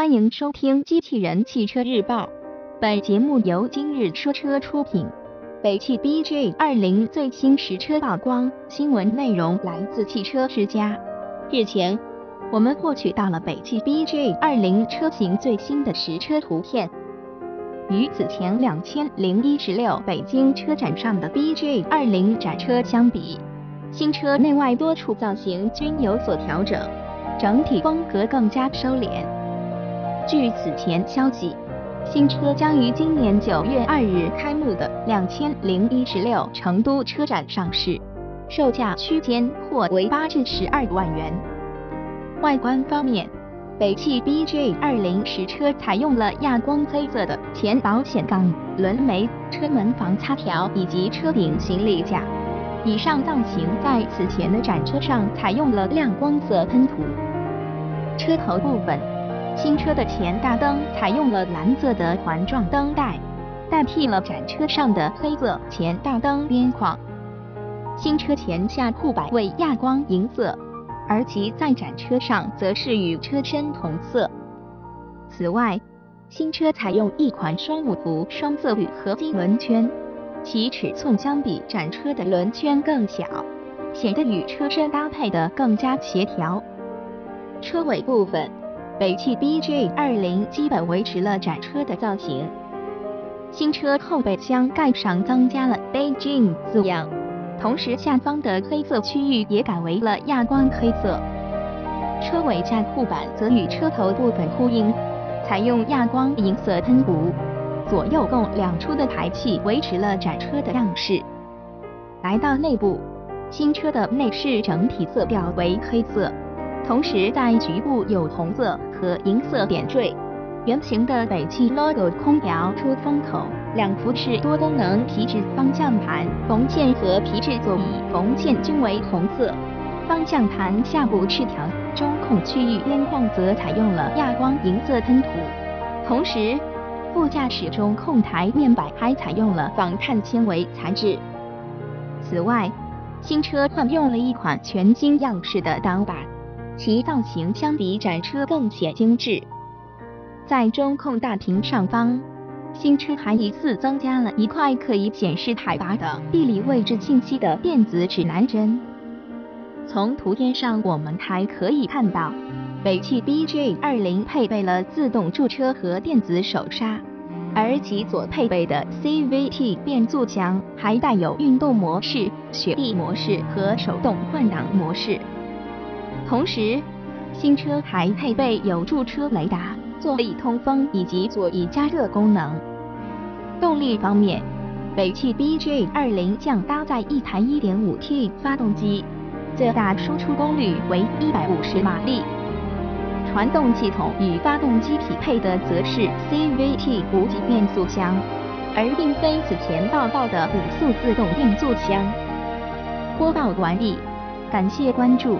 欢迎收听《机器人汽车日报》，本节目由今日说车出品。北汽 BJ 二零最新实车曝光，新闻内容来自汽车之家。日前，我们获取到了北汽 BJ 二零车型最新的实车图片。与此前两千零一十六北京车展上的 BJ 二零展车相比，新车内外多处造型均有所调整，整体风格更加收敛。据此前消息，新车将于今年九月二日开幕的两千零一十六成都车展上市，售价区间或为八至十二万元。外观方面，北汽 BJ 二零实车采用了亚光黑色的前保险杠、轮眉、车门防擦条以及车顶行李架。以上造型在此前的展车上采用了亮光色喷涂。车头部分。新车的前大灯采用了蓝色的环状灯带，代替了展车上的黑色前大灯边框。新车前下护板为亚光银色，而其在展车上则是与车身同色。此外，新车采用一款双五图双色铝合金轮圈，其尺寸相比展车的轮圈更小，显得与车身搭配的更加协调。车尾部分。北汽 BJ 二零基本维持了展车的造型，新车后备箱盖上增加了 Beijing 字样，同时下方的黑色区域也改为了亚光黑色。车尾架护板则与车头部分呼应，采用亚光银色喷涂，左右共两出的排气维持了展车的样式。来到内部，新车的内饰整体色调为黑色。同时，在局部有红色和银色点缀。圆形的北汽 logo 空调出风口，两幅式多功能皮质方向盘缝线和皮质座椅缝线均为红色。方向盘下部饰条中控区域边框则采用了亚光银色喷涂。同时，副驾驶中控台面板还采用了仿碳纤维材质。此外，新车换用了一款全新样式的挡把。其造型相比展车更显精致。在中控大屏上方，新车还疑似增加了一块可以显示海拔的地理位置信息的电子指南针。从图片上我们还可以看到，北汽 BJ 二零配备了自动驻车和电子手刹，而其所配备的 CVT 变速箱还带有运动模式、雪地模式和手动换挡模式。同时，新车还配备有驻车雷达、座椅通风以及座椅加热功能。动力方面，北汽 BJ 二零将搭载一台 1.5T 发动机，最大输出功率为150马力。传动系统与发动机匹配的则是 CVT 无级变速箱，而并非此前报道的五速自动变速箱。播报完毕，感谢关注。